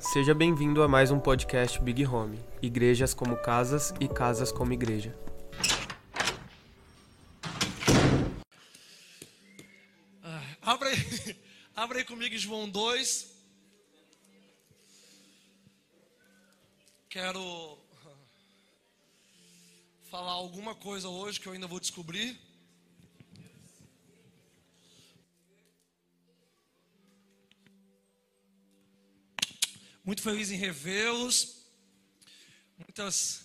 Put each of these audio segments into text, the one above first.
Seja bem-vindo a mais um podcast Big Home Igrejas como Casas e Casas como Igreja. Abre aí, abre aí comigo João 2. Quero falar alguma coisa hoje que eu ainda vou descobrir. Muito feliz em revê-los. Muitas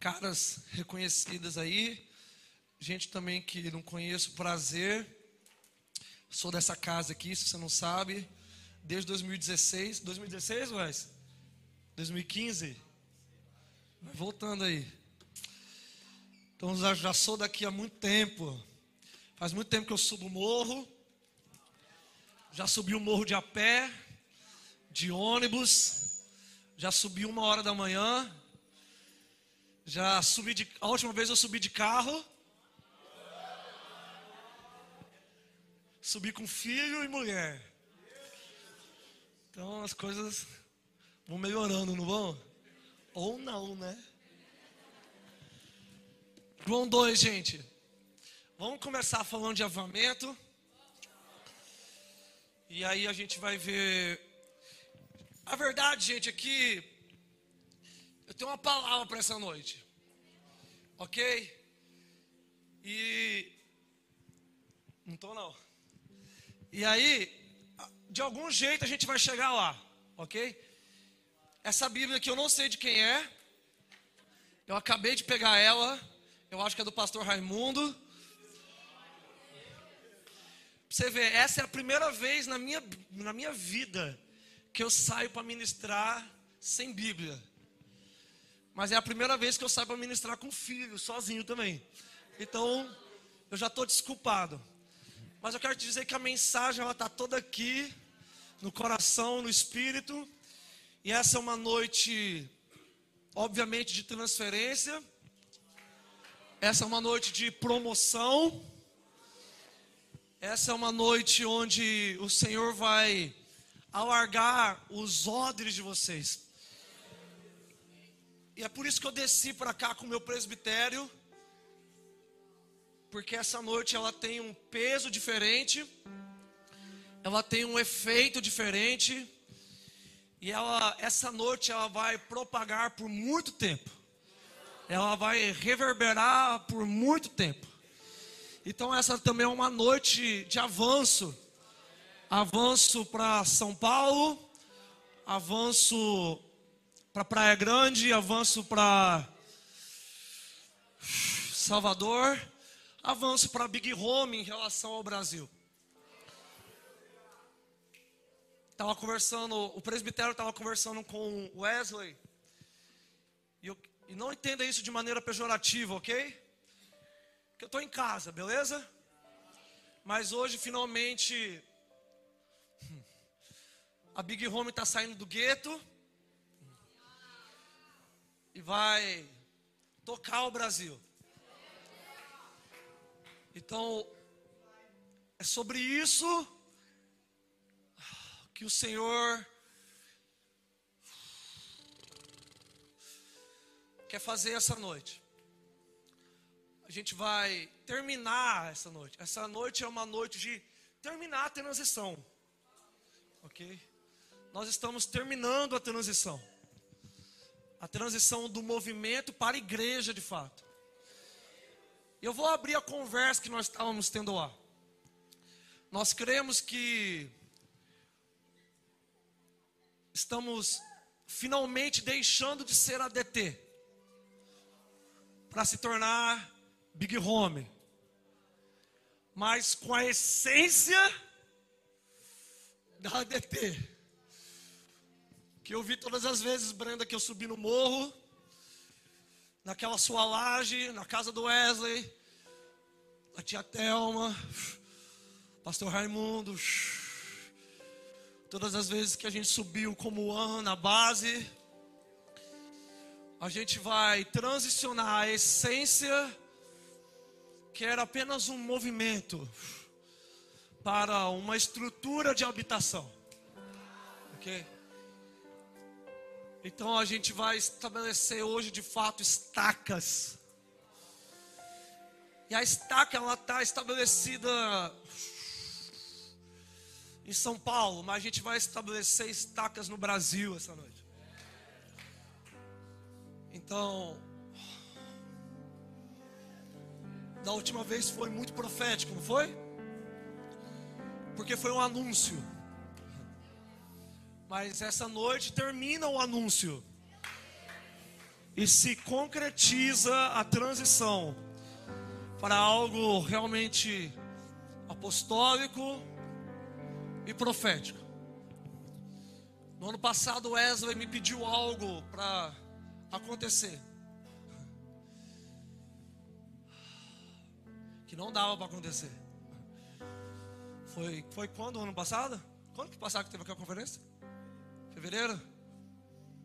caras reconhecidas aí. Gente também que não conheço, prazer. Sou dessa casa aqui, se você não sabe, desde 2016. 2016, Wes? 2015? Vai voltando aí. Então já, já sou daqui há muito tempo. Faz muito tempo que eu subo o morro. Já subi o morro de a pé de ônibus, já subi uma hora da manhã, já subi de. A última vez eu subi de carro. Subi com filho e mulher. Então as coisas vão melhorando, não vão? Ou não, né? João 2, gente. Vamos começar falando de avamento. E aí a gente vai ver a verdade, gente, é que eu tenho uma palavra para essa noite. Ok? E. Não estou, não. E aí, de algum jeito a gente vai chegar lá. Ok? Essa Bíblia que eu não sei de quem é. Eu acabei de pegar ela. Eu acho que é do pastor Raimundo. Você vê, essa é a primeira vez na minha, na minha vida que eu saio para ministrar sem Bíblia. Mas é a primeira vez que eu saio para ministrar com filho, sozinho também. Então, eu já estou desculpado. Mas eu quero te dizer que a mensagem ela está toda aqui, no coração, no espírito. E essa é uma noite, obviamente, de transferência. Essa é uma noite de promoção. Essa é uma noite onde o Senhor vai alargar os odres de vocês. E é por isso que eu desci para cá com o meu presbitério, porque essa noite ela tem um peso diferente, ela tem um efeito diferente, e ela, essa noite ela vai propagar por muito tempo, ela vai reverberar por muito tempo. Então essa também é uma noite de avanço avanço para São Paulo, avanço para Praia Grande, avanço para Salvador, avanço para Big Home em relação ao Brasil. Estava conversando, o presbitério estava conversando com Wesley, e, eu, e não entenda isso de maneira pejorativa, ok? Que eu estou em casa, beleza? Mas hoje finalmente a Big Home está saindo do gueto e vai tocar o Brasil. Então, é sobre isso que o Senhor quer fazer essa noite. A gente vai terminar essa noite. Essa noite é uma noite de terminar a transição. Ok? Nós estamos terminando a transição. A transição do movimento para a igreja de fato. Eu vou abrir a conversa que nós estávamos tendo lá. Nós cremos que estamos finalmente deixando de ser ADT para se tornar Big Home, mas com a essência da ADT. Que eu vi todas as vezes, Brenda, que eu subi no morro, naquela sua laje, na casa do Wesley, a tia Thelma, pastor Raimundo. Todas as vezes que a gente subiu como An na base, a gente vai transicionar a essência que era apenas um movimento para uma estrutura de habitação. OK? Então a gente vai estabelecer hoje de fato estacas. E a estaca ela está estabelecida em São Paulo, mas a gente vai estabelecer estacas no Brasil essa noite. Então, da última vez foi muito profético, não foi? Porque foi um anúncio. Mas essa noite termina o anúncio. E se concretiza a transição para algo realmente apostólico e profético. No ano passado, Wesley me pediu algo para acontecer. Que não dava para acontecer. Foi, foi quando, ano passado? Quando que passado que teve aquela conferência? Fevereiro?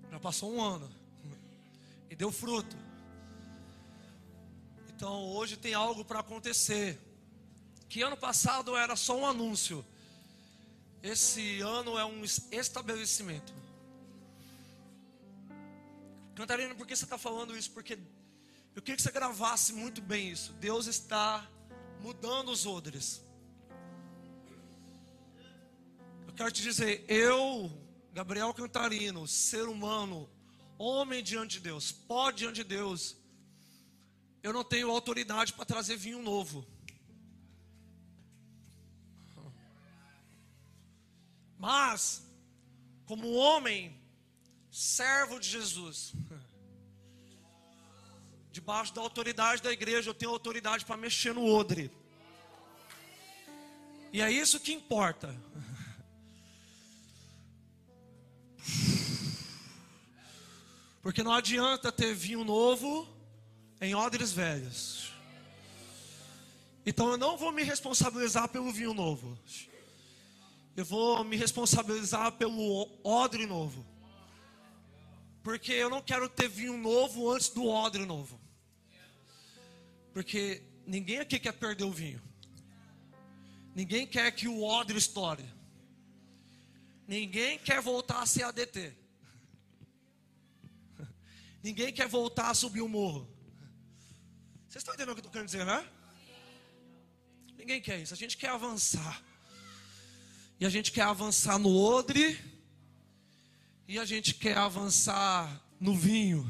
Já passou um ano. E deu fruto. Então hoje tem algo para acontecer. Que ano passado era só um anúncio. Esse ano é um estabelecimento. Cantarina, por que você está falando isso? Porque eu queria que você gravasse muito bem isso. Deus está mudando os odres. Eu quero te dizer, eu, Gabriel Cantarino, ser humano, homem diante de Deus, pó diante de Deus, eu não tenho autoridade para trazer vinho novo. Mas, como homem, servo de Jesus, debaixo da autoridade da igreja, eu tenho autoridade para mexer no odre. E é isso que importa. Porque não adianta ter vinho novo em odres velhos. Então eu não vou me responsabilizar pelo vinho novo eu vou me responsabilizar pelo odre novo. Porque eu não quero ter vinho novo antes do odre novo. Porque ninguém aqui quer perder o vinho. Ninguém quer que o odre estoure. Ninguém quer voltar a ser ADT. Ninguém quer voltar a subir o morro. Vocês estão entendendo o que eu estou querendo dizer, né? Ninguém quer isso. A gente quer avançar. E a gente quer avançar no odre. E a gente quer avançar no vinho.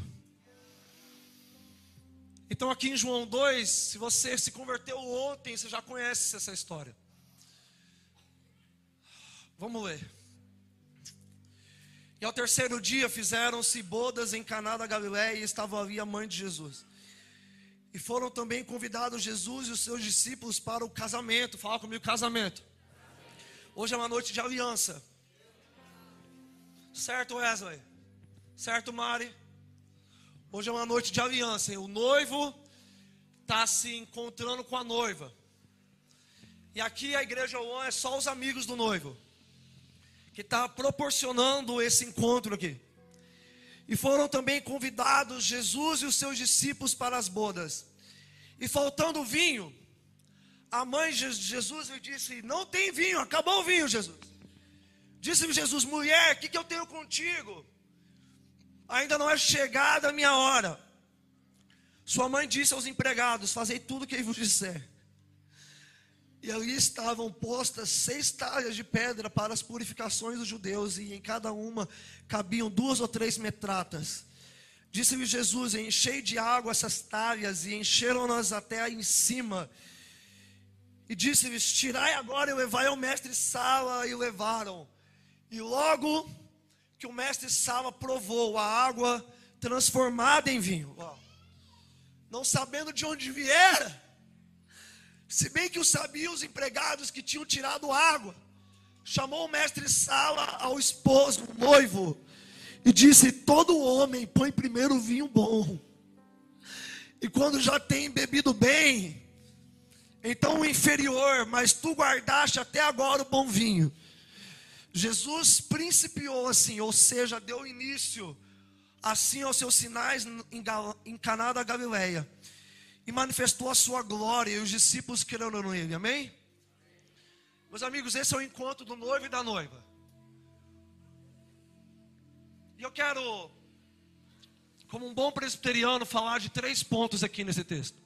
Então, aqui em João 2, se você se converteu ontem, você já conhece essa história. Vamos ler. E ao terceiro dia fizeram-se bodas em Caná da Galiléia e estava ali a mãe de Jesus. E foram também convidados Jesus e os seus discípulos para o casamento. Fala comigo, casamento. Hoje é uma noite de aliança. Certo, Wesley? Certo, Mari? Hoje é uma noite de aliança. O noivo está se encontrando com a noiva. E aqui a igreja One é só os amigos do noivo. Que está proporcionando esse encontro aqui. E foram também convidados Jesus e os seus discípulos para as bodas. E faltando vinho, a mãe de Jesus lhe disse: Não tem vinho, acabou o vinho, Jesus. Disse-me Jesus: Mulher, o que, que eu tenho contigo? Ainda não é chegada a minha hora. Sua mãe disse aos empregados: Fazei tudo o que vos disser. E ali estavam postas seis talhas de pedra para as purificações dos judeus, e em cada uma cabiam duas ou três metratas. Disse-lhe Jesus: Enchei de água essas talhas, e encheram-nas até em cima e disse-lhes: Tirai agora e levai ao mestre Sala, e levaram. E logo que o mestre Sala provou a água transformada em vinho, não sabendo de onde viera, se bem que o sabiam os empregados que tinham tirado água, chamou o mestre Sala ao esposo, o noivo, e disse: Todo homem põe primeiro o vinho bom, e quando já tem bebido bem, então o inferior, mas tu guardaste até agora o bom vinho. Jesus principiou assim, ou seja, deu início assim aos seus sinais em Caná da Galileia e manifestou a sua glória e os discípulos creram nele. Amém? Meus amigos, esse é o encontro do noivo e da noiva. E eu quero como um bom presbiteriano, falar de três pontos aqui nesse texto.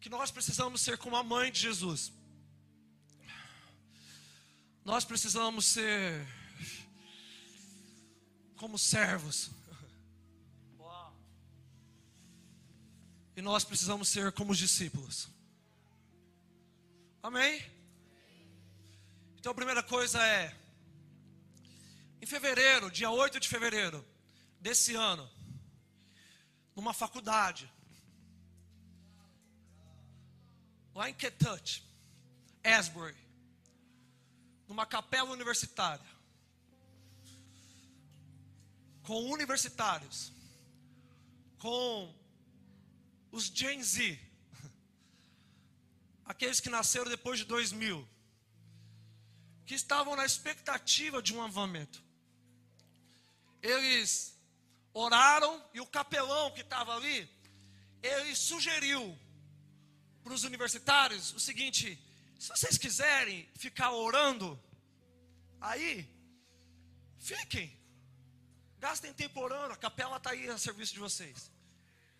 Que nós precisamos ser como a mãe de Jesus. Nós precisamos ser como servos. E nós precisamos ser como os discípulos. Amém? Então a primeira coisa é em fevereiro, dia 8 de fevereiro desse ano, numa faculdade, lá em Kentucky, Asbury, numa capela universitária, com universitários, com os Gen Z, aqueles que nasceram depois de 2000, que estavam na expectativa de um avamento eles oraram e o capelão que estava ali, ele sugeriu para os universitários o seguinte: se vocês quiserem ficar orando, aí, fiquem, gastem tempo orando, a capela está aí a serviço de vocês.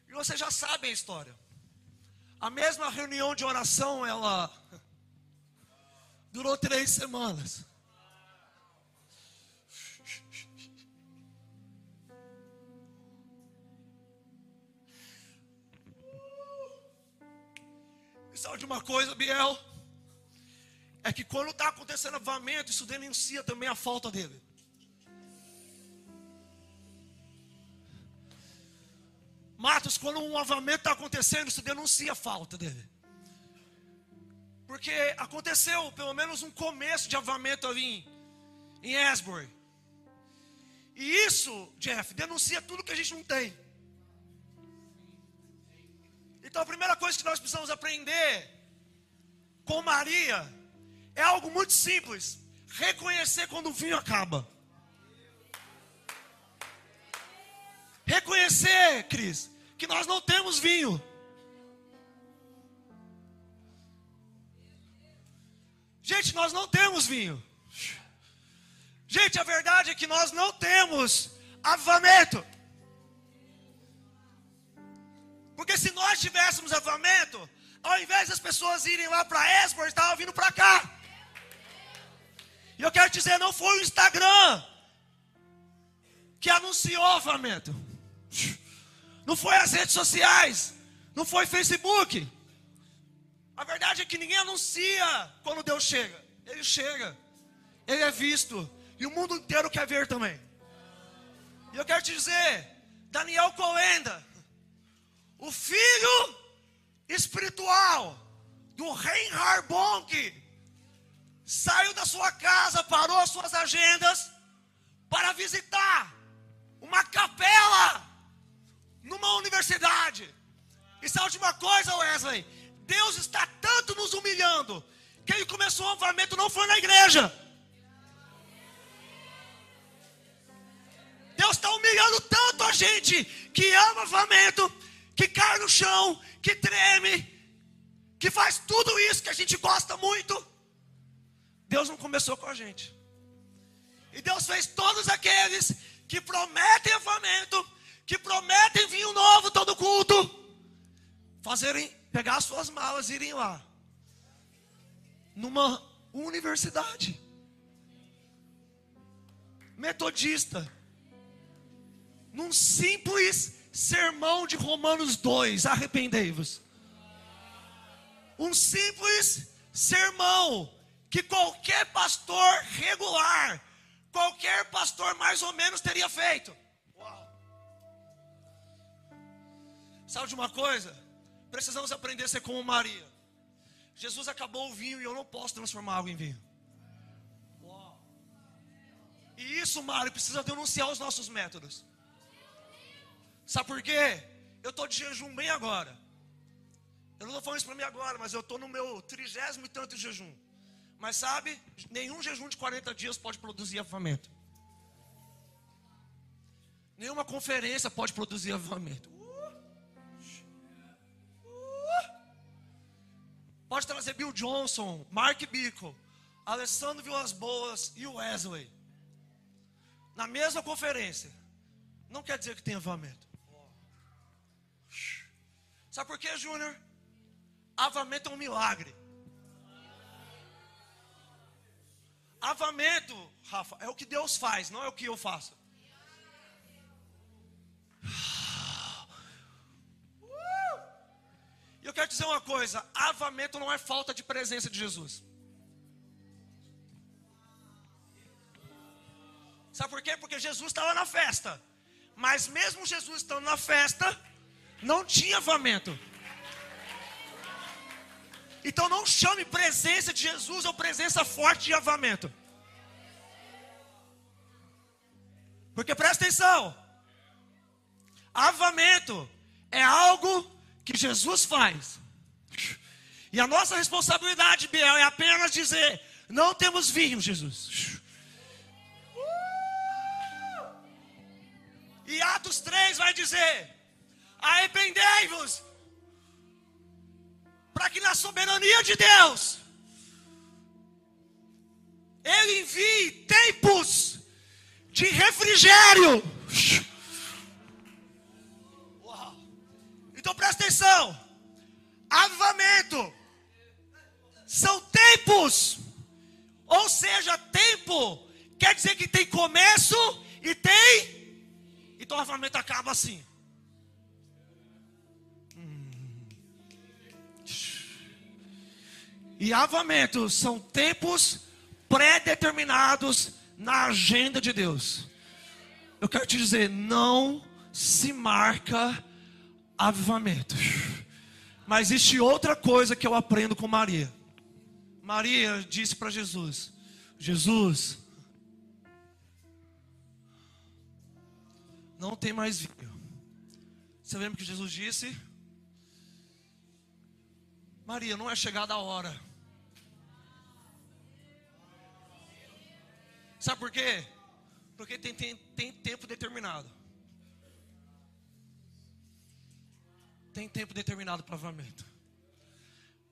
E vocês já sabem a história. A mesma reunião de oração, ela durou três semanas. sabe de uma coisa, Biel? É que quando está acontecendo avamento, isso denuncia também a falta dele. Quando um avamento está acontecendo, isso denuncia a falta dele. Porque aconteceu pelo menos um começo de avamento ali em, em Asbury. E isso, Jeff, denuncia tudo que a gente não tem. Então a primeira coisa que nós precisamos aprender com Maria é algo muito simples: reconhecer quando o vinho acaba. Reconhecer, Cris, que nós não temos vinho. Gente, nós não temos vinho. Gente, a verdade é que nós não temos avivamento. Porque se nós tivéssemos avamento, ao invés das pessoas irem lá para Esbor, estavam vindo para cá. E eu quero dizer, não foi o Instagram que anunciou o avamento. Não foi as redes sociais. Não foi Facebook. A verdade é que ninguém anuncia quando Deus chega. Ele chega. Ele é visto. E o mundo inteiro quer ver também. E eu quero te dizer, Daniel Coenda, o filho espiritual do Reinhard Bonk saiu da sua casa, parou as suas agendas para visitar uma capela numa universidade. E sabe de uma coisa, Wesley? Deus está tanto nos humilhando que ele começou o avamento não foi na igreja. Deus está humilhando tanto a gente que ama avamento que cai no chão, que treme, que faz tudo isso que a gente gosta muito. Deus não começou com a gente. E Deus fez todos aqueles que prometem avamento, que prometem vinho novo todo culto, fazerem, pegar suas malas e irem lá. Numa universidade. Metodista. Num simples sermão de Romanos 2, arrependei-vos. Um simples sermão que qualquer pastor regular, qualquer pastor mais ou menos teria feito. Sabe de uma coisa? Precisamos aprender a ser como Maria. Jesus acabou o vinho e eu não posso transformar água em vinho. Uau. E isso, Mário, precisa denunciar os nossos métodos. Sabe por quê? Eu estou de jejum bem agora. Eu não estou falando isso para mim agora, mas eu estou no meu trigésimo e tanto jejum. Mas sabe, nenhum jejum de 40 dias pode produzir avivamento. Nenhuma conferência pode produzir avivamento. Pode trazer Bill Johnson, Mark Bickle, Alessandro Vilas Boas e Wesley. Na mesma conferência. não quer dizer que tem avamento. Sabe por quê, Júnior? Avamento é um milagre. Avamento, Rafa, é o que Deus faz, não é o que eu faço. E quero dizer uma coisa: avamento não é falta de presença de Jesus. Sabe por quê? Porque Jesus estava na festa. Mas mesmo Jesus estando na festa, não tinha avamento. Então não chame presença de Jesus ou presença forte de avamento. Porque presta atenção. Avamento é algo que Jesus faz. E a nossa responsabilidade, Biel, é apenas dizer: não temos vinho, Jesus. E Atos 3 vai dizer: arrependei-vos, para que na soberania de Deus, Ele envie tempos de refrigério. Então presta atenção: avivamento são tempos, ou seja, tempo quer dizer que tem começo e tem então o avivamento acaba assim. E avamentos são tempos pré-determinados na agenda de Deus. Eu quero te dizer, não se marca avivamento. Mas existe outra coisa que eu aprendo com Maria. Maria disse para Jesus: Jesus, não tem mais vinho. Você lembra que Jesus disse? Maria, não é chegada a hora. Sabe por quê? Porque tem, tem, tem tempo determinado. Tem tempo determinado para avamento.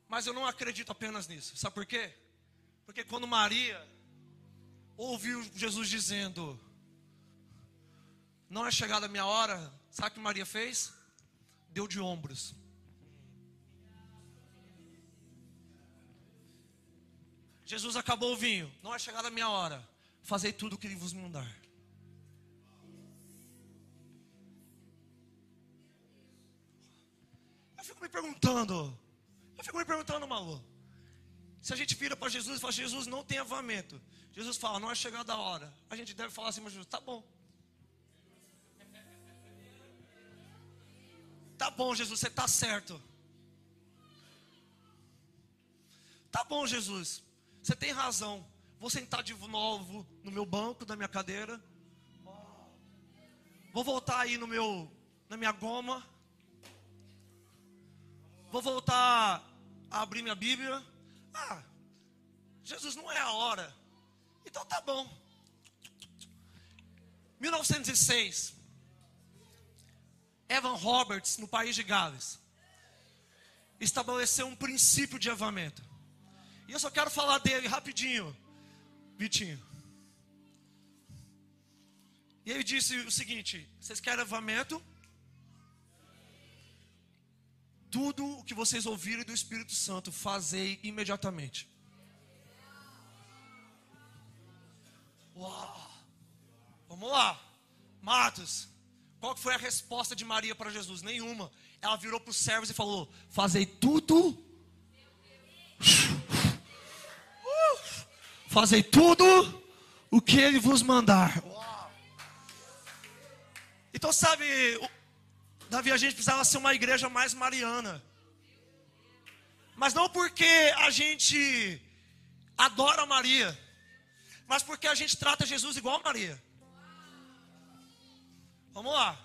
Mas eu não acredito apenas nisso. Sabe por quê? Porque quando Maria ouviu Jesus dizendo: não é chegada a minha hora. Sabe o que Maria fez? Deu de ombros. Jesus acabou o vinho. Não é chegada a minha hora. Fazei tudo o que vos mandar. Fico me perguntando. Eu fico me perguntando, Malu. Se a gente vira para Jesus e fala, Jesus não tem avamento. Jesus fala, não é chegada a hora. A gente deve falar assim, mas Jesus, tá bom. Tá bom, Jesus, você está certo. Tá bom, Jesus, você tem razão. Vou sentar de novo no meu banco, da minha cadeira. Vou voltar aí no meu, na minha goma. Vou voltar a abrir minha Bíblia. Ah, Jesus, não é a hora. Então tá bom. 1906. Evan Roberts, no país de Gales, estabeleceu um princípio de avamento. E eu só quero falar dele rapidinho, Vitinho. E ele disse o seguinte: vocês querem avamento? Tudo o que vocês ouvirem do Espírito Santo, fazei imediatamente. Uau! Vamos lá, Matos. Qual foi a resposta de Maria para Jesus? Nenhuma. Ela virou para os servos e falou: Fazei tudo. Fazei tudo o que ele vos mandar. Então, sabe, Davi, a gente precisava ser uma igreja mais mariana. Mas não porque a gente adora Maria, mas porque a gente trata Jesus igual a Maria. Vamos lá.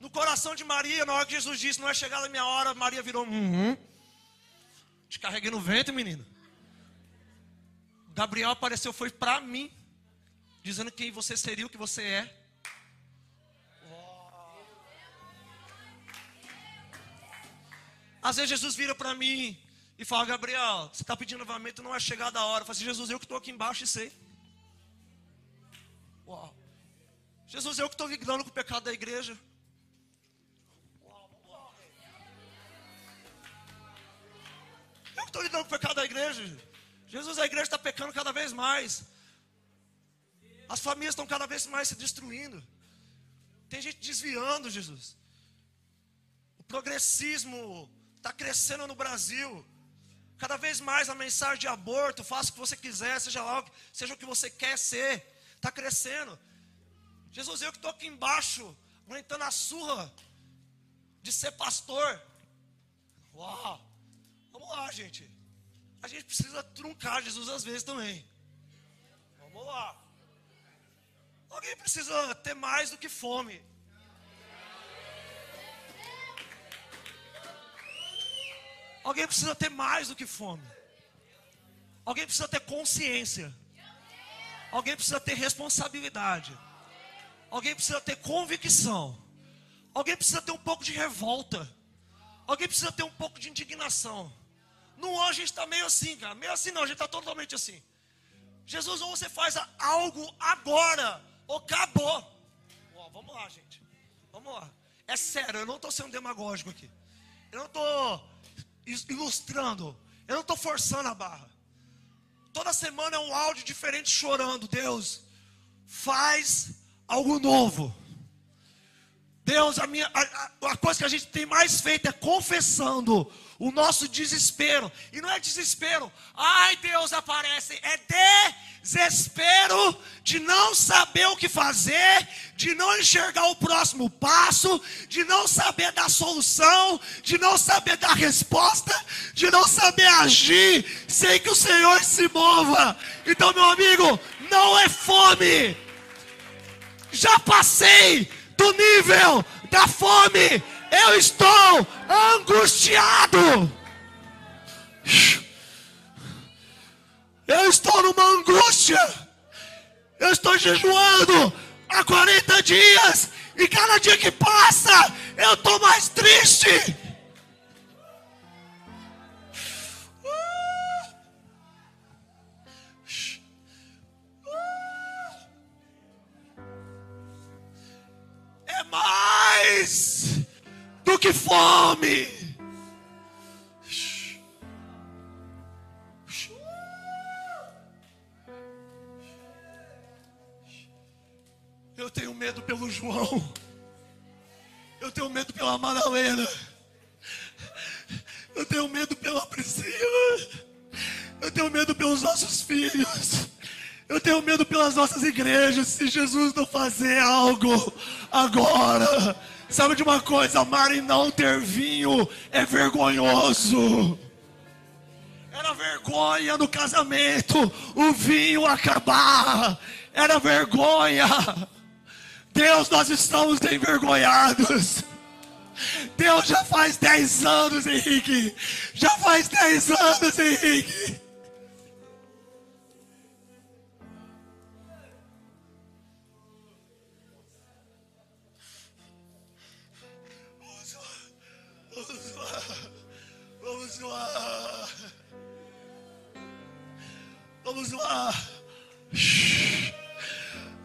No coração de Maria, na hora que Jesus disse, não é chegada a minha hora, Maria virou, uhum. Te carreguei no vento, menino. Gabriel apareceu, foi para mim, dizendo quem você seria, o que você é. Às vezes Jesus vira para mim e fala, Gabriel, você está pedindo novamente, não é chegada a hora. Eu falo assim, Jesus, eu que estou aqui embaixo e sei. Uau. Jesus, eu que estou lidando com o pecado da igreja. Eu que estou lidando com o pecado da igreja. Jesus, a igreja está pecando cada vez mais. As famílias estão cada vez mais se destruindo. Tem gente desviando, Jesus. O progressismo está crescendo no Brasil. Cada vez mais a mensagem de aborto, faça o que você quiser, seja lá, seja o que você quer ser, está crescendo. Jesus, eu que estou aqui embaixo, aguentando a surra de ser pastor. Uau! Vamos lá, gente. A gente precisa truncar Jesus às vezes também. Vamos lá. Alguém precisa ter mais do que fome. Alguém precisa ter mais do que fome. Alguém precisa ter consciência. Alguém precisa ter responsabilidade. Alguém precisa ter convicção. Alguém precisa ter um pouco de revolta. Alguém precisa ter um pouco de indignação. No hoje a gente está meio assim, cara. Meio assim não, a gente está totalmente assim. Jesus, ou você faz algo agora, ou acabou. Ó, vamos lá, gente. Vamos lá. É sério, eu não estou sendo demagógico aqui. Eu não estou ilustrando. Eu não estou forçando a barra. Toda semana é um áudio diferente chorando. Deus, faz algo novo. Deus, a, minha, a, a coisa que a gente tem mais feito é confessando o nosso desespero. E não é desespero, ai Deus aparece, é desespero de não saber o que fazer, de não enxergar o próximo passo, de não saber da solução, de não saber da resposta, de não saber agir sem que o Senhor se mova. Então, meu amigo, não é fome. Já passei do nível da fome eu estou angustiado. Eu estou numa angústia. Eu estou jejuando há 40 dias. E cada dia que passa, eu estou mais triste. Do que fome. Eu tenho medo pelo João. Eu tenho medo pela Madalena. Eu tenho medo pela Priscila. Eu tenho medo pelos nossos filhos. Eu tenho medo pelas nossas igrejas. Se Jesus não fazer algo agora Sabe de uma coisa? Amar e não ter vinho é vergonhoso. Era vergonha no casamento o vinho acabar. Era vergonha. Deus, nós estamos envergonhados. Deus já faz 10 anos, Henrique. Já faz 10 anos, Henrique. Vamos lá.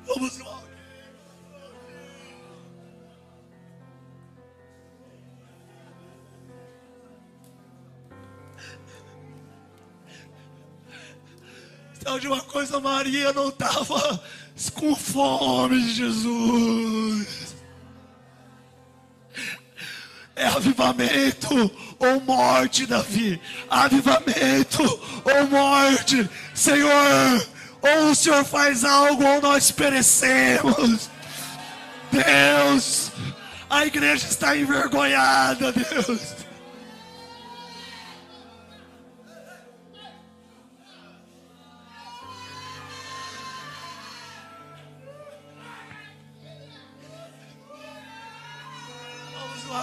Vamos lá. Sabe de uma coisa, Maria não estava com fome Jesus. É avivamento ou morte, Davi. Avivamento ou morte. Senhor, ou o Senhor faz algo ou nós perecemos. Deus, a igreja está envergonhada, Deus.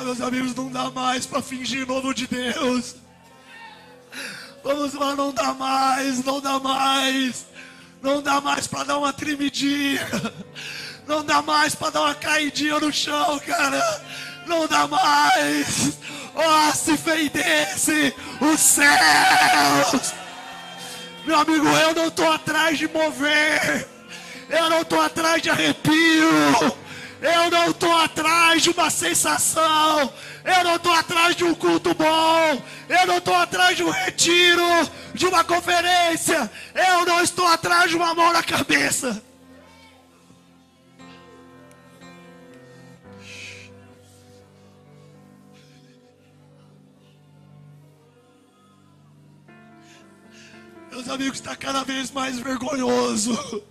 Meus amigos, não dá mais para fingir novo de Deus. Vamos lá, não dá mais, não dá mais. Não dá mais para dar uma tremidinha. Não dá mais para dar uma caidinha no chão, cara. Não dá mais. Oh, se fendesse os céus. Meu amigo, eu não estou atrás de mover. Eu não estou atrás de arrepio. Eu não estou atrás de uma sensação. Eu não estou atrás de um culto bom. Eu não estou atrás de um retiro, de uma conferência. Eu não estou atrás de uma mão na cabeça. Meus amigos, está cada vez mais vergonhoso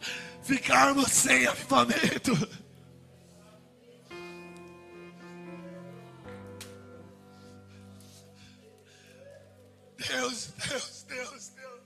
ficarmos sem avivamento. Deus, Deus, Deus, Deus.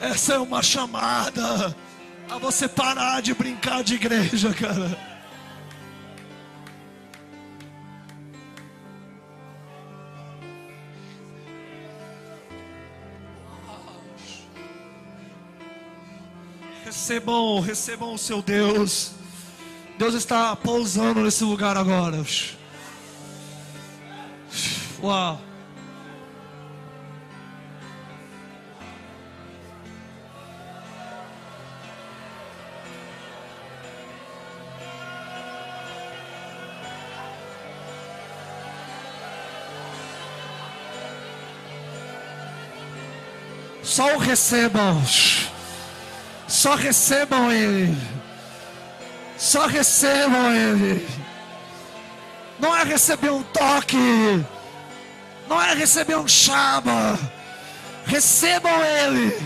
Essa é uma chamada a você parar de brincar de igreja, cara. Recebam, recebam o seu Deus. Deus está pousando nesse lugar agora. Uau. Só o recebam. Só recebam Ele. Só recebam Ele. Não é receber um toque. Não é receber um chama. Recebam Ele.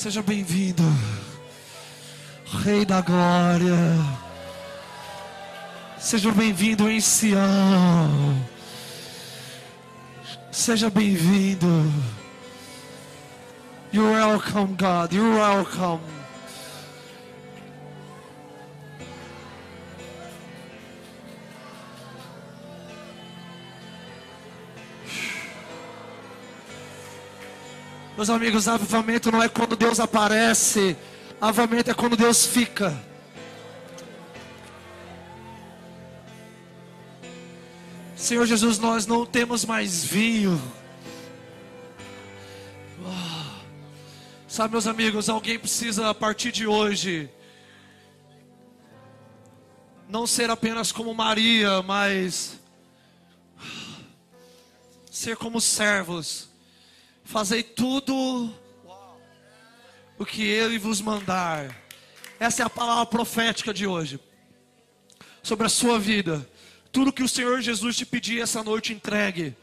Seja bem-vindo, Rei da Glória. Seja bem-vindo em Sião. Seja bem-vindo. You're welcome, God. You're welcome. Meus amigos, avivamento não é quando Deus aparece, avivamento é quando Deus fica. Senhor Jesus, nós não temos mais vinho. Sabe, meus amigos, alguém precisa a partir de hoje não ser apenas como Maria, mas ser como servos. Fazei tudo o que ele vos mandar. Essa é a palavra profética de hoje. Sobre a sua vida. Tudo que o Senhor Jesus te pedir essa noite, entregue.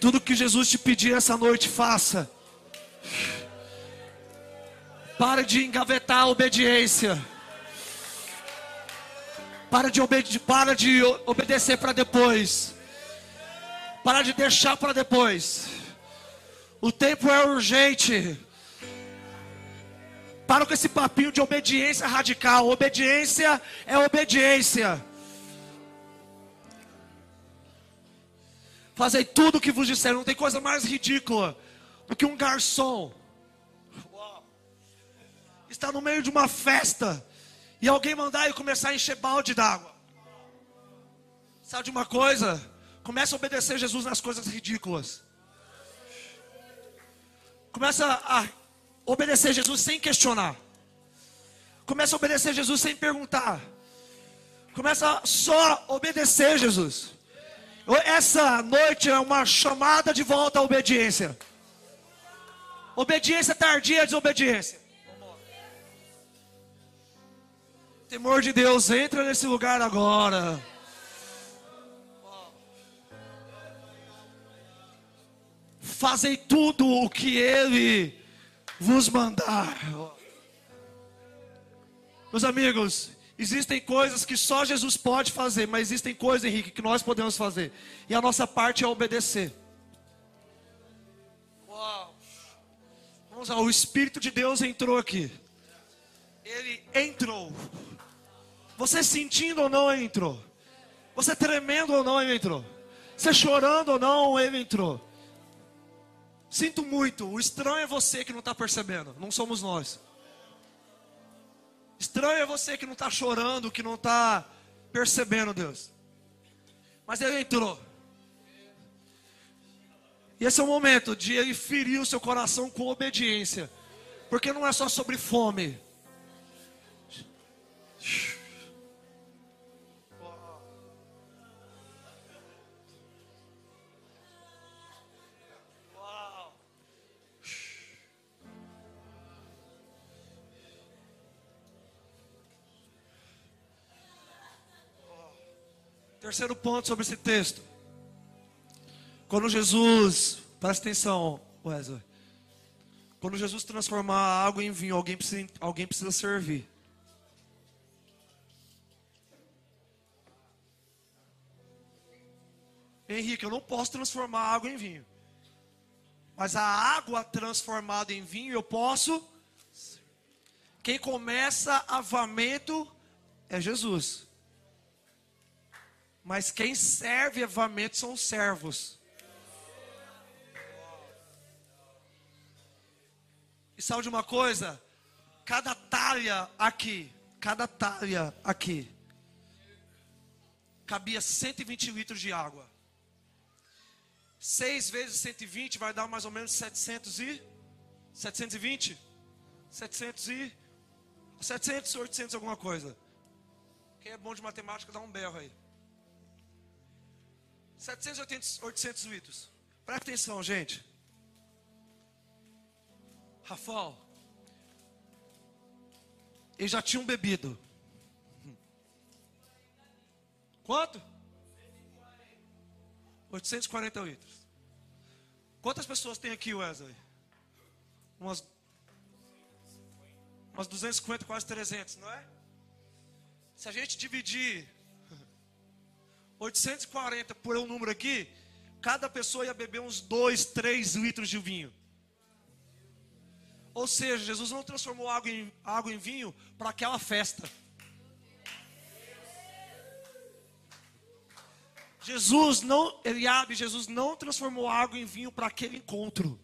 Tudo que Jesus te pedir essa noite, faça. Pare de engavetar a obediência. Para de, obede para de obedecer para depois. Para de deixar para depois. O tempo é urgente. Para com esse papinho de obediência radical. Obediência é obediência. Fazei tudo o que vos disseram. Não tem coisa mais ridícula do que um garçom está no meio de uma festa e alguém mandar ele começar a encher balde d'água. Sabe de uma coisa? Começa a obedecer Jesus nas coisas ridículas. Começa a obedecer Jesus sem questionar. Começa a obedecer Jesus sem perguntar. Começa só a obedecer Jesus. Essa noite é uma chamada de volta à obediência. Obediência tardia é desobediência. Temor de Deus, entra nesse lugar agora. Fazei tudo o que Ele vos mandar. Meus amigos, existem coisas que só Jesus pode fazer, mas existem coisas, Henrique, que nós podemos fazer. E a nossa parte é obedecer. Uau. Vamos lá, o Espírito de Deus entrou aqui. Ele entrou. Você sentindo ou não, ele entrou. Você tremendo ou não, ele entrou. Você chorando ou não, ele entrou. Sinto muito, o estranho é você que não está percebendo, não somos nós. Estranho é você que não está chorando, que não está percebendo, Deus. Mas ele entrou. E esse é o momento de ele ferir o seu coração com obediência. Porque não é só sobre fome. Terceiro ponto sobre esse texto. Quando Jesus, presta atenção, Wesley. Quando Jesus transformar água em vinho, alguém precisa, alguém precisa servir. Henrique, eu não posso transformar água em vinho. Mas a água transformada em vinho eu posso. Quem começa avamento é Jesus. Mas quem serve avamento são os servos. E sabe de uma coisa? Cada talha aqui, cada talha aqui, cabia 120 litros de água. 6 vezes 120 vai dar mais ou menos 700 e 720? 700 e 700, 800 alguma coisa. Quem é bom de matemática dá um berro aí. 780, 800 litros. Presta atenção, gente. Rafael, eles já tinham bebido. Quanto? 840 litros. Quantas pessoas tem aqui, Wesley? Umas, umas 250, quase 300, não é? Se a gente dividir 840 por um número aqui, cada pessoa ia beber uns 2, 3 litros de vinho. Ou seja, Jesus não transformou água em, água em vinho para aquela festa. Jesus não, Eliabe, Jesus não transformou água em vinho para aquele encontro.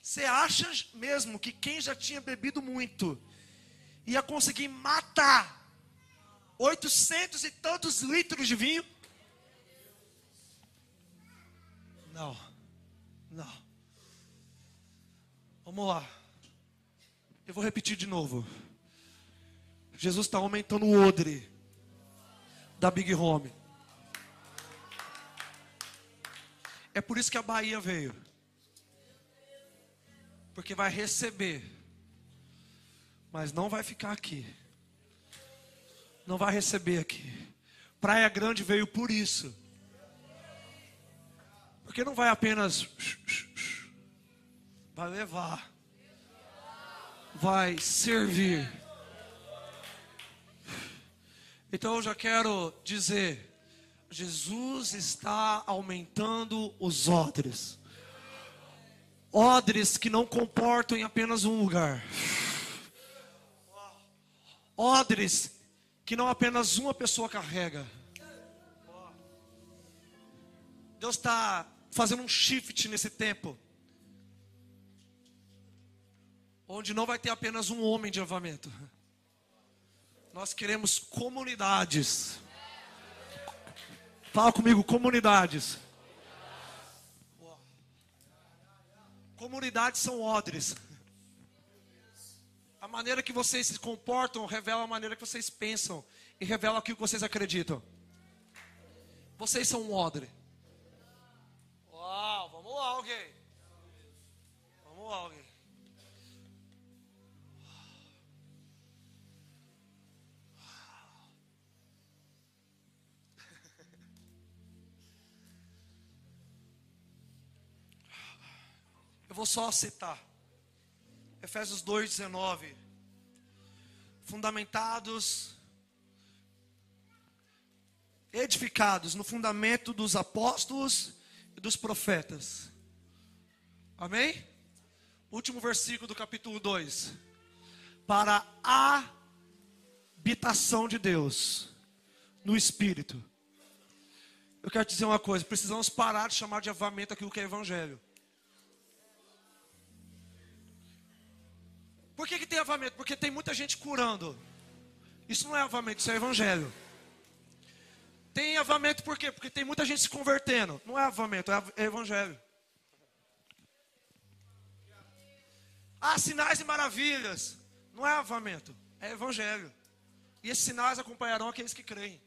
Você acha mesmo que quem já tinha bebido muito ia conseguir matar 800 e tantos litros de vinho? Não, não. Vamos lá. Eu vou repetir de novo. Jesus está aumentando o odre da Big Home. É por isso que a Bahia veio. Porque vai receber mas não vai ficar aqui. Não vai receber aqui. Praia Grande veio por isso. Porque não vai apenas. Vai levar. Vai servir. Então eu já quero dizer: Jesus está aumentando os odres. Odres que não comportam em apenas um lugar odres que não apenas uma pessoa carrega. Deus está fazendo um shift nesse tempo. Onde não vai ter apenas um homem de avamento. Nós queremos comunidades. Fala comigo, comunidades. Comunidades são odres. A maneira que vocês se comportam revela a maneira que vocês pensam e revela aquilo que vocês acreditam. Vocês são um odre. Uau, vamos lá, alguém. Vamos lá, alguém. Eu vou só citar. Efésios 2:19. Fundamentados edificados no fundamento dos apóstolos e dos profetas. Amém? Último versículo do capítulo 2. Para a habitação de Deus no Espírito. Eu quero dizer uma coisa: precisamos parar de chamar de avamento aquilo que é Evangelho. Por que, que tem avamento? Porque tem muita gente curando. Isso não é avamento, isso é Evangelho. Tem avamento por quê? Porque tem muita gente se convertendo. Não é avamento, é evangelho. Ah, sinais e maravilhas. Não é avamento, é evangelho. E esses sinais acompanharão aqueles que creem.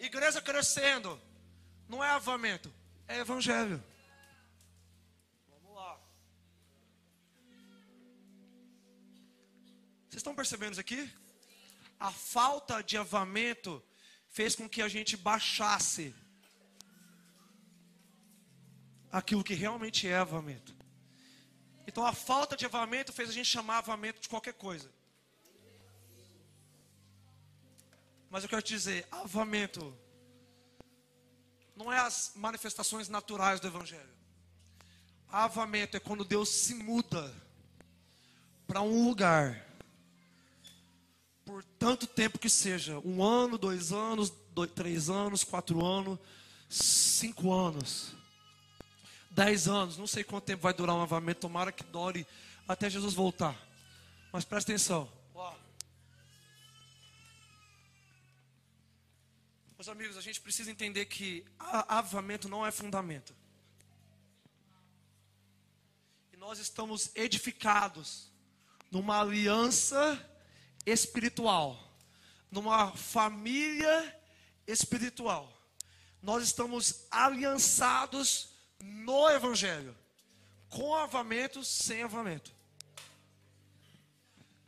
Igreja crescendo. Não é avamento, é evangelho. Estão percebendo isso aqui? A falta de avamento fez com que a gente baixasse aquilo que realmente é avamento. Então a falta de avamento fez a gente chamar avamento de qualquer coisa. Mas eu quero te dizer, avamento não é as manifestações naturais do evangelho. Avamento é quando Deus se muda para um lugar por tanto tempo que seja um ano, dois anos, dois, três anos, quatro anos, cinco anos, dez anos, não sei quanto tempo vai durar um avamento, tomara que dure até Jesus voltar. Mas presta atenção. Meus amigos, a gente precisa entender que avamento não é fundamento. E nós estamos edificados numa aliança espiritual, numa família espiritual. Nós estamos aliançados no Evangelho, com avamento, sem avamento.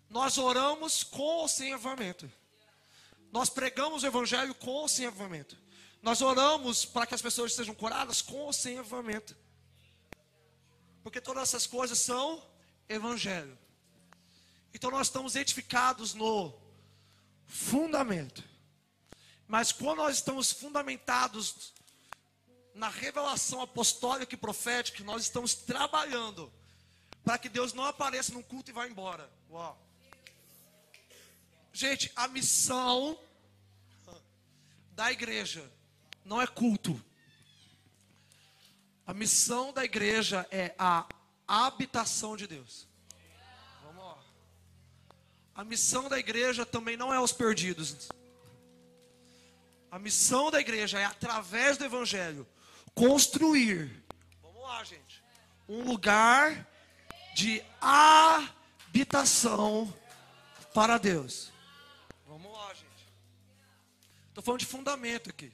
Nós oramos com ou sem avamento. Nós pregamos o Evangelho com ou sem avamento. Nós oramos para que as pessoas sejam curadas com ou sem avamento. Porque todas essas coisas são Evangelho. Então nós estamos edificados no fundamento. Mas quando nós estamos fundamentados na revelação apostólica e profética, nós estamos trabalhando para que Deus não apareça num culto e vá embora. Uau. Gente, a missão da igreja não é culto. A missão da igreja é a habitação de Deus. A missão da igreja também não é os perdidos. A missão da igreja é, através do Evangelho, construir. Vamos lá, gente. Um lugar de habitação para Deus. Vamos lá, gente. Estou falando de fundamento aqui.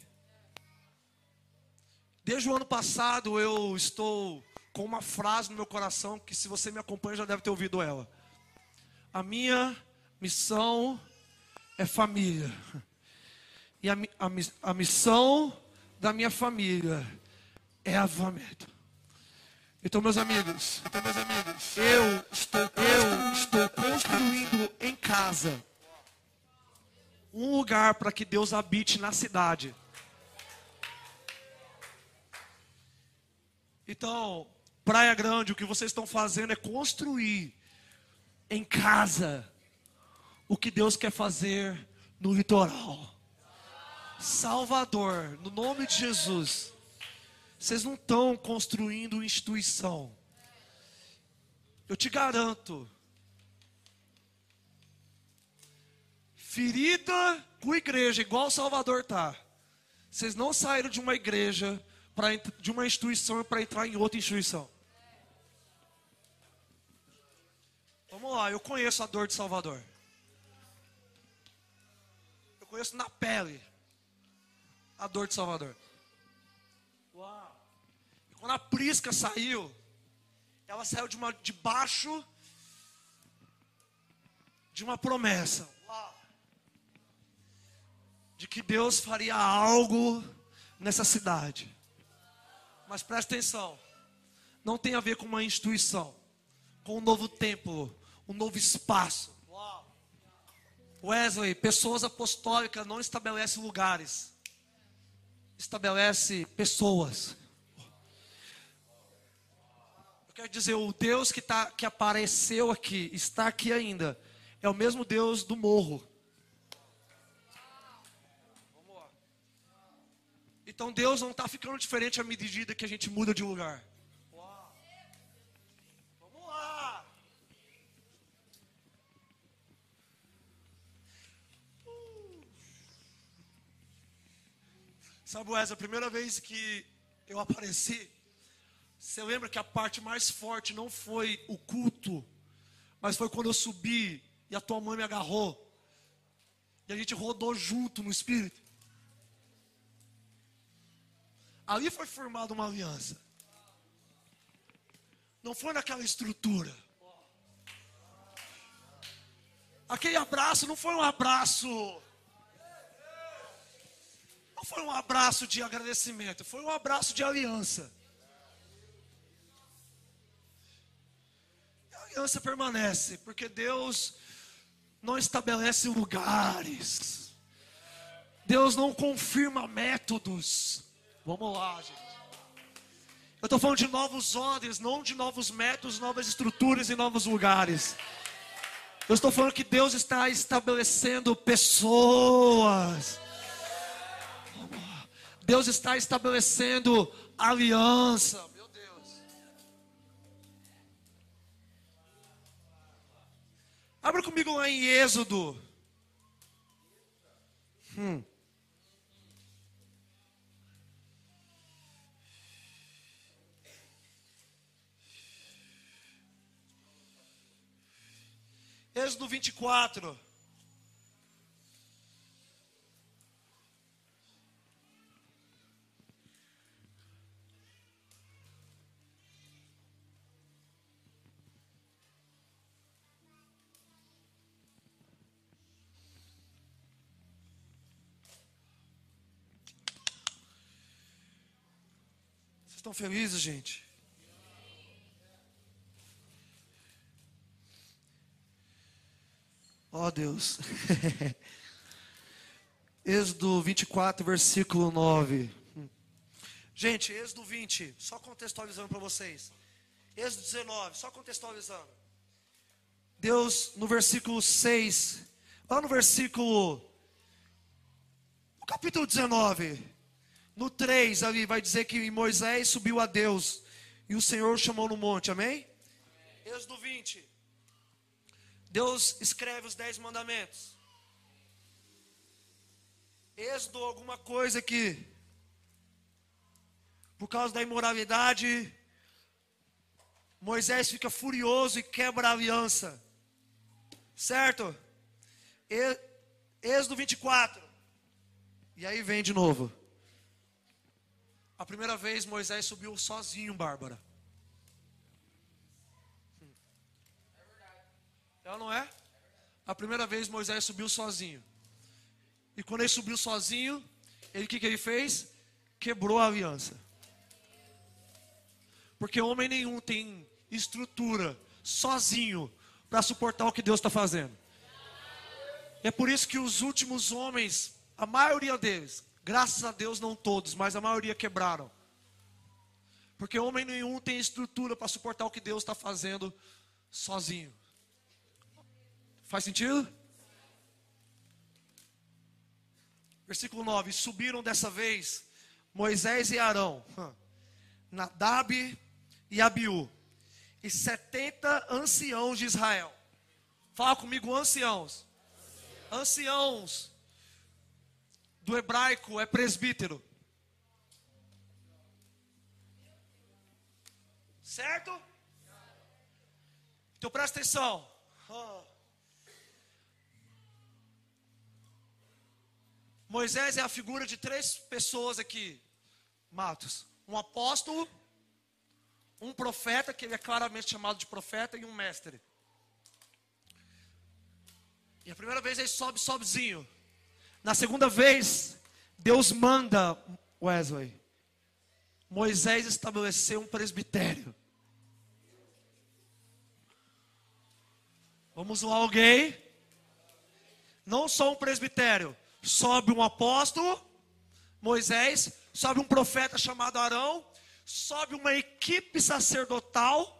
Desde o ano passado eu estou com uma frase no meu coração que, se você me acompanha, já deve ter ouvido ela. A minha Missão é família. E a, a, a missão da minha família é avamento. Então, meus amigos, então, meus amigos, eu estou, eu estou construindo em casa um lugar para que Deus habite na cidade. Então, Praia Grande, o que vocês estão fazendo é construir em casa o que Deus quer fazer no litoral. Salvador, no nome de Jesus. Vocês não estão construindo instituição. Eu te garanto. Ferida com igreja, igual Salvador tá. Vocês não saíram de uma igreja para de uma instituição para entrar em outra instituição. Vamos lá, eu conheço a dor de Salvador. Conheço na pele a dor de Salvador. Uau. E quando a Prisca saiu, ela saiu de uma debaixo de uma promessa. Uau. De que Deus faria algo nessa cidade. Mas preste atenção. Não tem a ver com uma instituição, com um novo templo, um novo espaço. Wesley, pessoas apostólicas não estabelece lugares, estabelece pessoas. Eu quero dizer, o Deus que, tá, que apareceu aqui, está aqui ainda, é o mesmo Deus do morro. Então Deus não está ficando diferente à medida que a gente muda de lugar. Sabe, Wes, a primeira vez que eu apareci, você lembra que a parte mais forte não foi o culto, mas foi quando eu subi e a tua mãe me agarrou. E a gente rodou junto no espírito. Ali foi formada uma aliança. Não foi naquela estrutura. Aquele abraço não foi um abraço. Não foi um abraço de agradecimento, foi um abraço de aliança. E a aliança permanece, porque Deus não estabelece lugares. Deus não confirma métodos. Vamos lá, gente. Eu estou falando de novos ordens, não de novos métodos, novas estruturas e novos lugares. Eu estou falando que Deus está estabelecendo pessoas. Deus está estabelecendo aliança. Meu Deus. Abra comigo lá em Êxodo. Hum. Êxodo 24. Estão felizes, gente? Ó oh, Deus. Êxodo 24, versículo 9. Gente, Êxodo 20, só contextualizando para vocês. Êxodo 19, só contextualizando. Deus, no versículo 6, lá no versículo, no capítulo 19, no 3 ali, vai dizer que Moisés subiu a Deus e o Senhor chamou no monte, amém? Êxodo 20. Deus escreve os dez mandamentos. Êxodo alguma coisa que, por causa da imoralidade, Moisés fica furioso e quebra a aliança. Certo? Êxodo 24. E aí vem de novo. A primeira vez Moisés subiu sozinho, Bárbara. Ela não é? A primeira vez Moisés subiu sozinho. E quando ele subiu sozinho, ele que, que ele fez? Quebrou a aliança. Porque homem nenhum tem estrutura sozinho para suportar o que Deus está fazendo. É por isso que os últimos homens, a maioria deles, graças a Deus não todos, mas a maioria quebraram. Porque homem nenhum tem estrutura para suportar o que Deus está fazendo sozinho. Faz sentido? Versículo 9: Subiram dessa vez Moisés e Arão, Nadab e Abiú, e setenta anciãos de Israel. Fala comigo, anciãos. Anciãos. Do hebraico é presbítero. Certo? Então presta atenção. Moisés é a figura de três pessoas aqui, Matos: um apóstolo, um profeta, que ele é claramente chamado de profeta, e um mestre. E a primeira vez ele sobe sozinho. Na segunda vez, Deus manda Wesley. Moisés estabeleceu um presbitério. Vamos lá, alguém? Não só um presbitério. Sobe um apóstolo, Moisés, sobe um profeta chamado Arão, sobe uma equipe sacerdotal,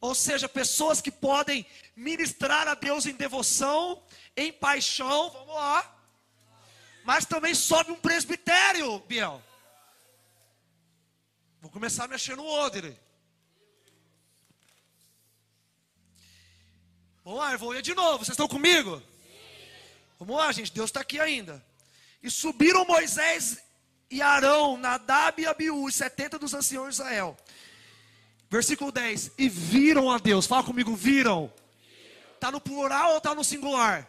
ou seja, pessoas que podem ministrar a Deus em devoção, em paixão, vamos lá. Mas também sobe um presbitério, Biel. Vou começar a mexer no odre. Vamos lá, eu vou ler de novo. Vocês estão comigo? Vamos lá, gente. Deus está aqui ainda. E subiram Moisés e Arão, Nadab e Abiú, os 70 dos anciãos de Israel. Versículo 10. E viram a Deus. Fala comigo, viram. Está no plural ou está no singular?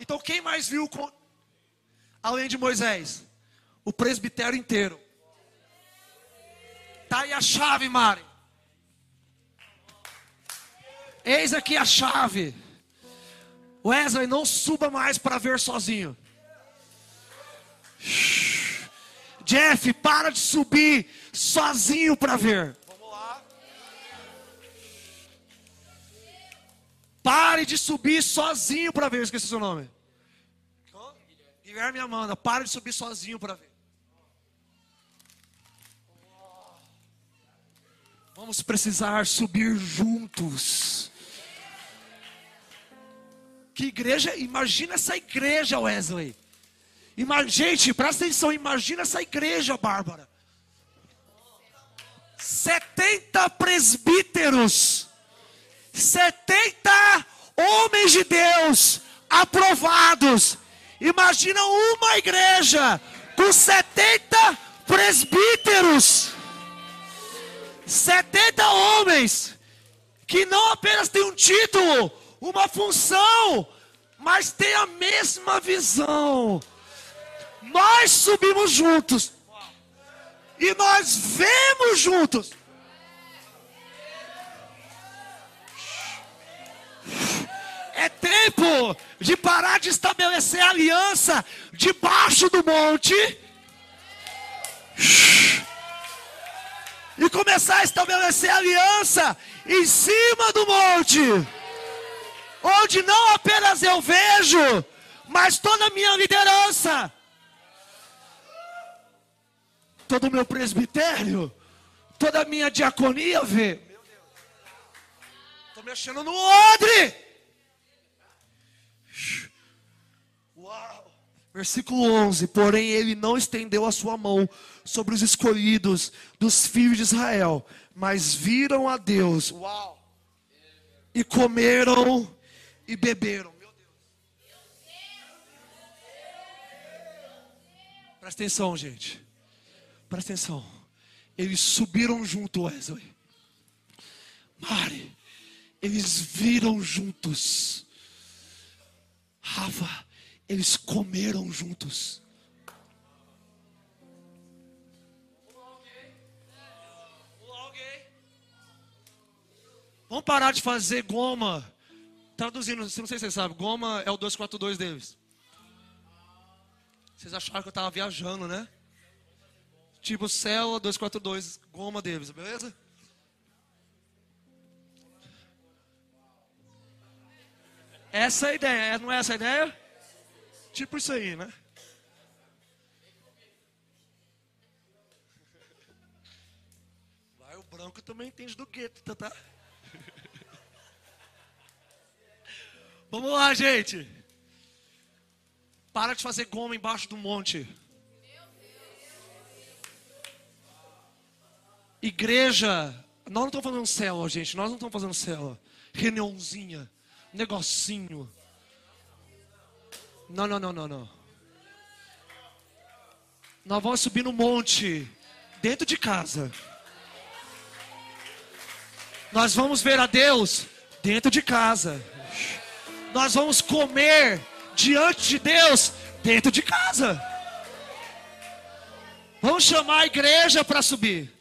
Então quem mais viu com... além de Moisés? O presbitério inteiro. Está aí a chave, Mari. Eis aqui a chave. Wesley, não suba mais para ver sozinho. Jeff, para de subir sozinho para ver. Pare de subir sozinho para ver. Esqueci seu nome. Guilherme Amanda, pare de subir sozinho para ver. Vamos precisar subir juntos. Que igreja, imagina essa igreja, Wesley. Ima, gente, presta atenção, imagina essa igreja, Bárbara. 70 presbíteros, 70 homens de Deus aprovados. Imagina uma igreja com 70 presbíteros, 70 homens que não apenas têm um título, uma função, mas tem a mesma visão. Nós subimos juntos e nós vemos juntos. É tempo de parar de estabelecer aliança debaixo do monte e começar a estabelecer aliança em cima do monte onde não apenas eu vejo, mas toda a minha liderança, todo o meu presbitério, toda a minha diaconia vê. Estou mexendo no odre. Uau. Versículo 11: Porém, ele não estendeu a sua mão sobre os escolhidos dos filhos de Israel, mas viram a Deus. Uau. E comeram e beberam. Meu Deus. Presta atenção, gente. Presta atenção. Eles subiram junto, Wesley. Mari, eles viram juntos. Rafa, eles comeram juntos. Vamos parar de fazer goma Traduzindo, não sei se vocês sabem, goma é o 242 deles. Vocês acharam que eu estava viajando, né? Tipo célula 242, goma deles, beleza? Essa é a ideia, não é essa a ideia? Tipo isso aí, né? Vai, o branco também entende do gueto, tá? Vamos lá, gente. Para de fazer goma embaixo do monte. Igreja, nós não estamos fazendo célula, gente. Nós não estamos fazendo célula. Reuniãozinha, negocinho. Não, não, não, não, não. Nós vamos subir no monte, dentro de casa. Nós vamos ver a Deus dentro de casa. Nós vamos comer diante de Deus dentro de casa. Vamos chamar a igreja para subir.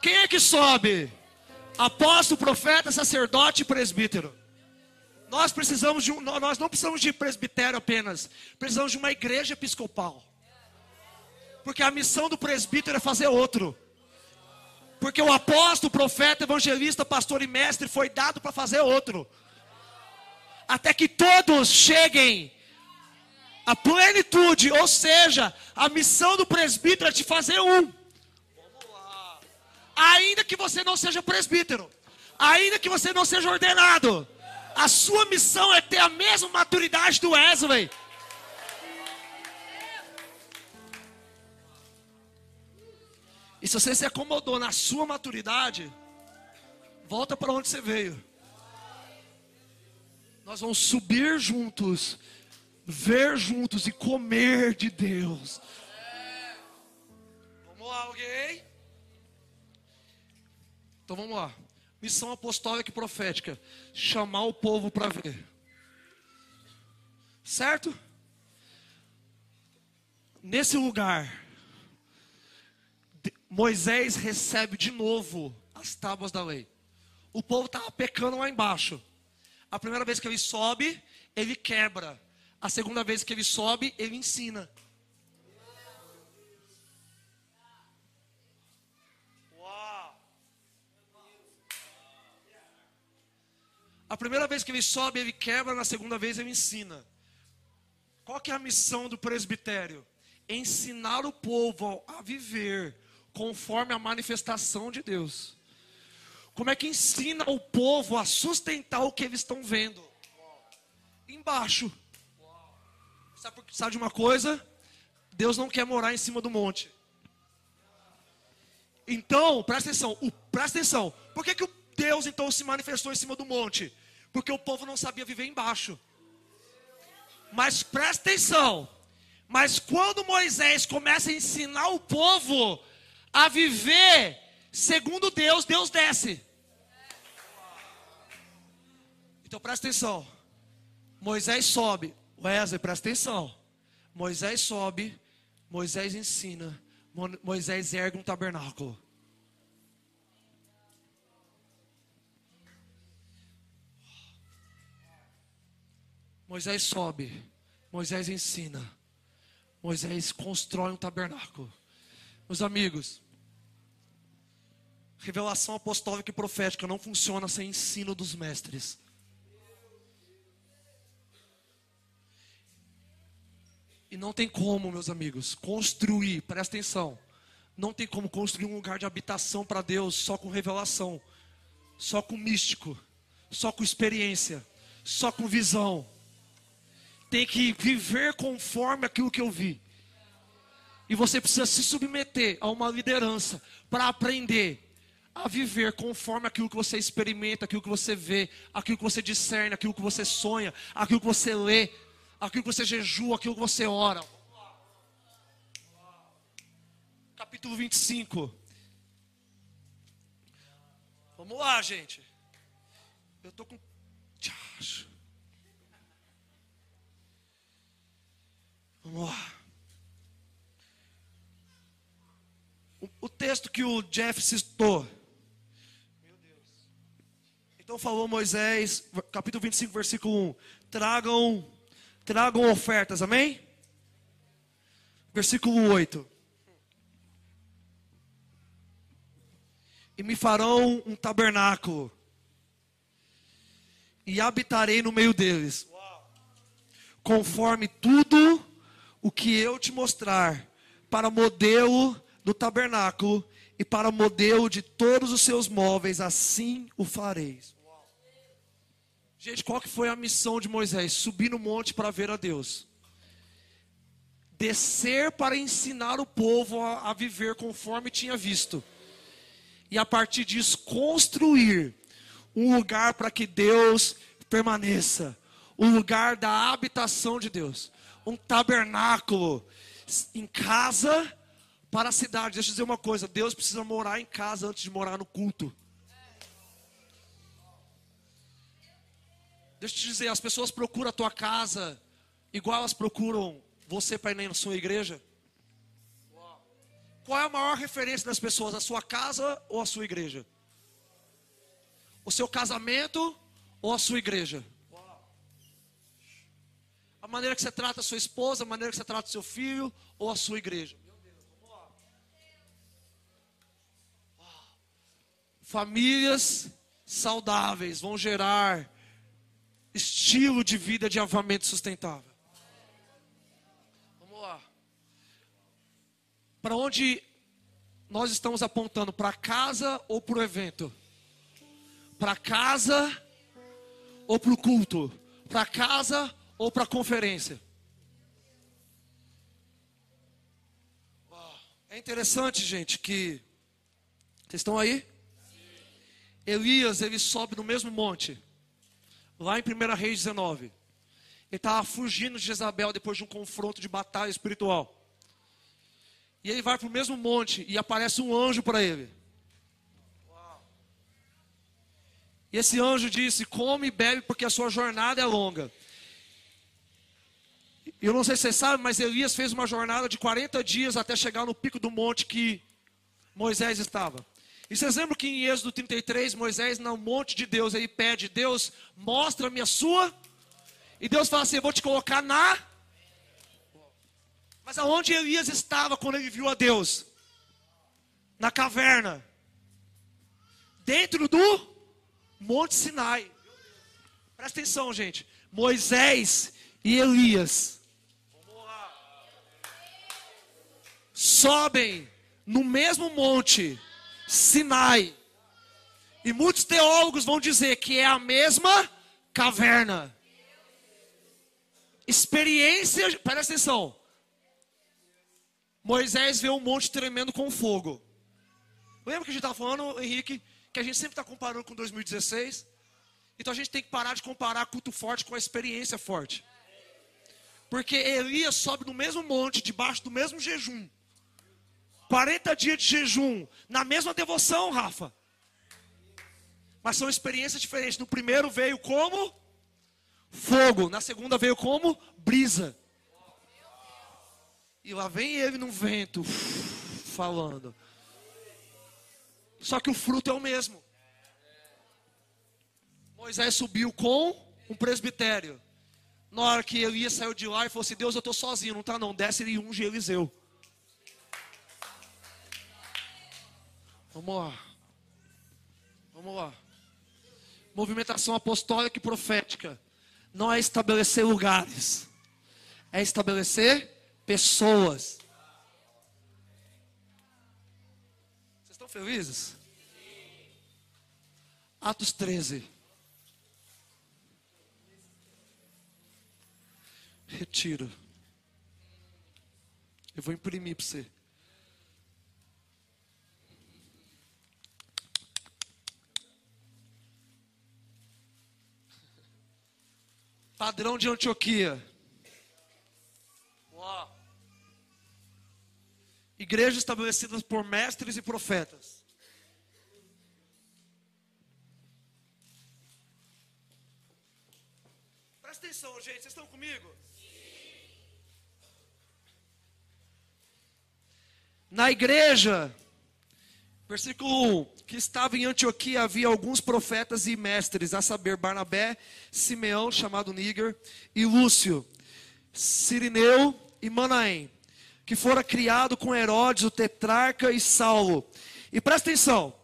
Quem é que sobe? Apóstolo, profeta, sacerdote e presbítero. Nós precisamos de um, nós não precisamos de presbitério apenas, precisamos de uma igreja episcopal. Porque a missão do presbítero é fazer outro. Porque o apóstolo, profeta, evangelista, pastor e mestre foi dado para fazer outro. Até que todos cheguem à plenitude, ou seja, a missão do presbítero é te fazer um. Ainda que você não seja presbítero, ainda que você não seja ordenado, a sua missão é ter a mesma maturidade do Wesley. E se você se acomodou na sua maturidade, volta para onde você veio. Nós vamos subir juntos, ver juntos e comer de Deus. Vamos lá, alguém? Então vamos lá. Missão apostólica e profética: chamar o povo para ver. Certo? Nesse lugar, Moisés recebe de novo as tábuas da lei. O povo estava pecando lá embaixo. A primeira vez que ele sobe, ele quebra. A segunda vez que ele sobe, ele ensina. A primeira vez que ele sobe, ele quebra, na segunda vez ele ensina. Qual que é a missão do presbitério? Ensinar o povo a viver conforme a manifestação de Deus. Como é que ensina o povo a sustentar o que eles estão vendo? Embaixo. Sabe, de uma coisa? Deus não quer morar em cima do monte. Então, presta atenção, presta atenção. Por que, que Deus então se manifestou em cima do monte? Porque o povo não sabia viver embaixo. Mas presta atenção. Mas quando Moisés começa a ensinar o povo a viver segundo Deus, Deus desce. Então presta atenção. Moisés sobe. Wesley, presta atenção. Moisés sobe. Moisés ensina. Moisés ergue um tabernáculo. Moisés sobe, Moisés ensina, Moisés constrói um tabernáculo. Meus amigos, revelação apostólica e profética não funciona sem ensino dos mestres. E não tem como, meus amigos, construir, presta atenção, não tem como construir um lugar de habitação para Deus só com revelação, só com místico, só com experiência, só com visão tem que viver conforme aquilo que eu vi. E você precisa se submeter a uma liderança para aprender a viver conforme aquilo que você experimenta, aquilo que você vê, aquilo que você discerne, aquilo que você sonha, aquilo que você lê, aquilo que você jejua, aquilo que você ora. Capítulo 25. Vamos lá, gente. Eu tô com. Tchau. Vamos lá. O, o texto que o Jeff citou. Meu Deus. Então falou Moisés, capítulo 25, versículo 1. Tragam, tragam ofertas, amém? Versículo 8. E me farão um tabernáculo, e habitarei no meio deles, conforme tudo o que eu te mostrar para modelo do tabernáculo e para modelo de todos os seus móveis, assim o fareis. Gente, qual que foi a missão de Moisés? Subir no monte para ver a Deus. Descer para ensinar o povo a, a viver conforme tinha visto. E a partir disso construir um lugar para que Deus permaneça, o lugar da habitação de Deus um tabernáculo em casa para a cidade. Deixa eu dizer uma coisa: Deus precisa morar em casa antes de morar no culto. Deixa eu te dizer, as pessoas procuram a tua casa igual elas procuram você para ir na sua igreja? Qual é a maior referência das pessoas, a sua casa ou a sua igreja? O seu casamento ou a sua igreja? A maneira que você trata a sua esposa, a maneira que você trata o seu filho ou a sua igreja? Famílias saudáveis vão gerar estilo de vida de avamento sustentável. Vamos lá. Para onde nós estamos apontando? Para casa ou para o evento? Para casa ou para o culto? Para casa ou para a conferência? É interessante, gente, que. Vocês estão aí? Elias, ele sobe no mesmo monte lá em 1 Reis 19. Ele estava fugindo de Jezabel depois de um confronto de batalha espiritual. E ele vai para o mesmo monte e aparece um anjo para ele. E esse anjo disse: Come e bebe, porque a sua jornada é longa. Eu não sei se você sabe, mas Elias fez uma jornada de 40 dias até chegar no pico do monte que Moisés estava. E vocês lembram que em Êxodo 33, Moisés, no monte de Deus, ele pede: Deus, mostra-me a sua. E Deus fala assim: Eu vou te colocar na. Mas aonde Elias estava quando ele viu a Deus? Na caverna. Dentro do Monte Sinai. Presta atenção, gente. Moisés e Elias sobem no mesmo monte Sinai. E muitos teólogos vão dizer que é a mesma caverna. Experiência, presta atenção. Moisés vê um monte tremendo com fogo. Lembra que a gente estava falando, Henrique, que a gente sempre está comparando com 2016? Então a gente tem que parar de comparar culto forte com a experiência forte. Porque Elias sobe no mesmo monte, debaixo do mesmo jejum. 40 dias de jejum, na mesma devoção, Rafa. Mas são experiências diferentes. No primeiro veio como fogo, na segunda veio como brisa. E lá vem ele no vento, falando. Só que o fruto é o mesmo. Moisés subiu com um presbitério. Na hora que Elias saiu de lá e falou assim: Deus, eu estou sozinho, não está não, desce e unge Eliseu. Vamos lá. Vamos lá. Movimentação apostólica e profética não é estabelecer lugares, é estabelecer pessoas. Vocês estão felizes? Atos 13. Retiro. Eu vou imprimir para você. Padrão de Antioquia. Uau. Igrejas estabelecidas por mestres e profetas. Presta atenção, gente, vocês estão comigo? Na igreja, versículo 1 que estava em Antioquia havia alguns profetas e mestres, a saber, Barnabé, Simeão, chamado Níger, e Lúcio, Sirineu e Manaém, que fora criado com Herodes, o tetrarca e Saulo. E presta atenção,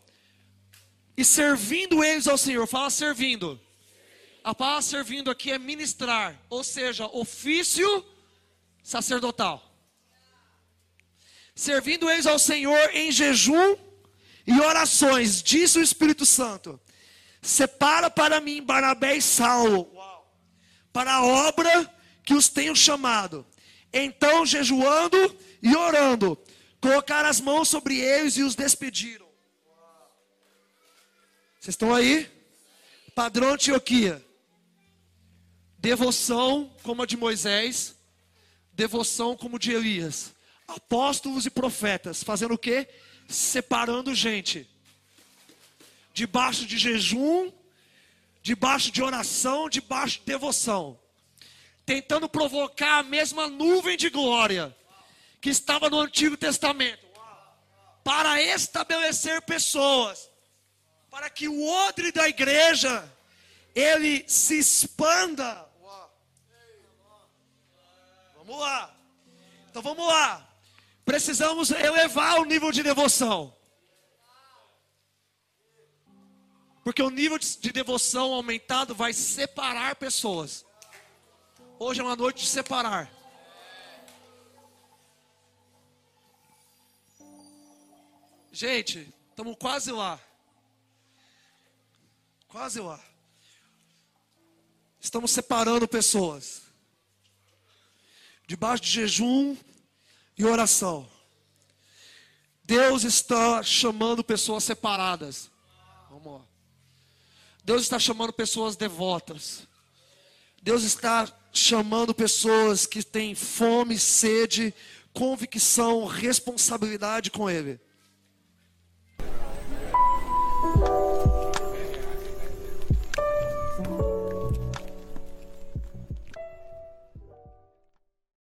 e servindo eles ao Senhor, fala servindo. A palavra servindo aqui é ministrar, ou seja, ofício sacerdotal. Servindo eles ao Senhor em jejum e orações, disse o Espírito Santo: separa para mim Barnabé e Saulo, para a obra que os tenho chamado. Então, jejuando e orando, colocaram as mãos sobre eles e os despediram. Vocês estão aí? Padrão Antioquia. Devoção como a de Moisés, devoção como de Elias. Apóstolos e profetas, fazendo o quê? Separando gente. Debaixo de jejum, debaixo de oração, debaixo de devoção, tentando provocar a mesma nuvem de glória que estava no Antigo Testamento, para estabelecer pessoas, para que o odre da igreja ele se expanda. Vamos lá. Então vamos lá. Precisamos elevar o nível de devoção. Porque o nível de devoção aumentado vai separar pessoas. Hoje é uma noite de separar. Gente, estamos quase lá. Quase lá. Estamos separando pessoas. Debaixo de jejum e oração. Deus está chamando pessoas separadas. Vamos lá. Deus está chamando pessoas devotas. Deus está chamando pessoas que têm fome, sede, convicção, responsabilidade com Ele.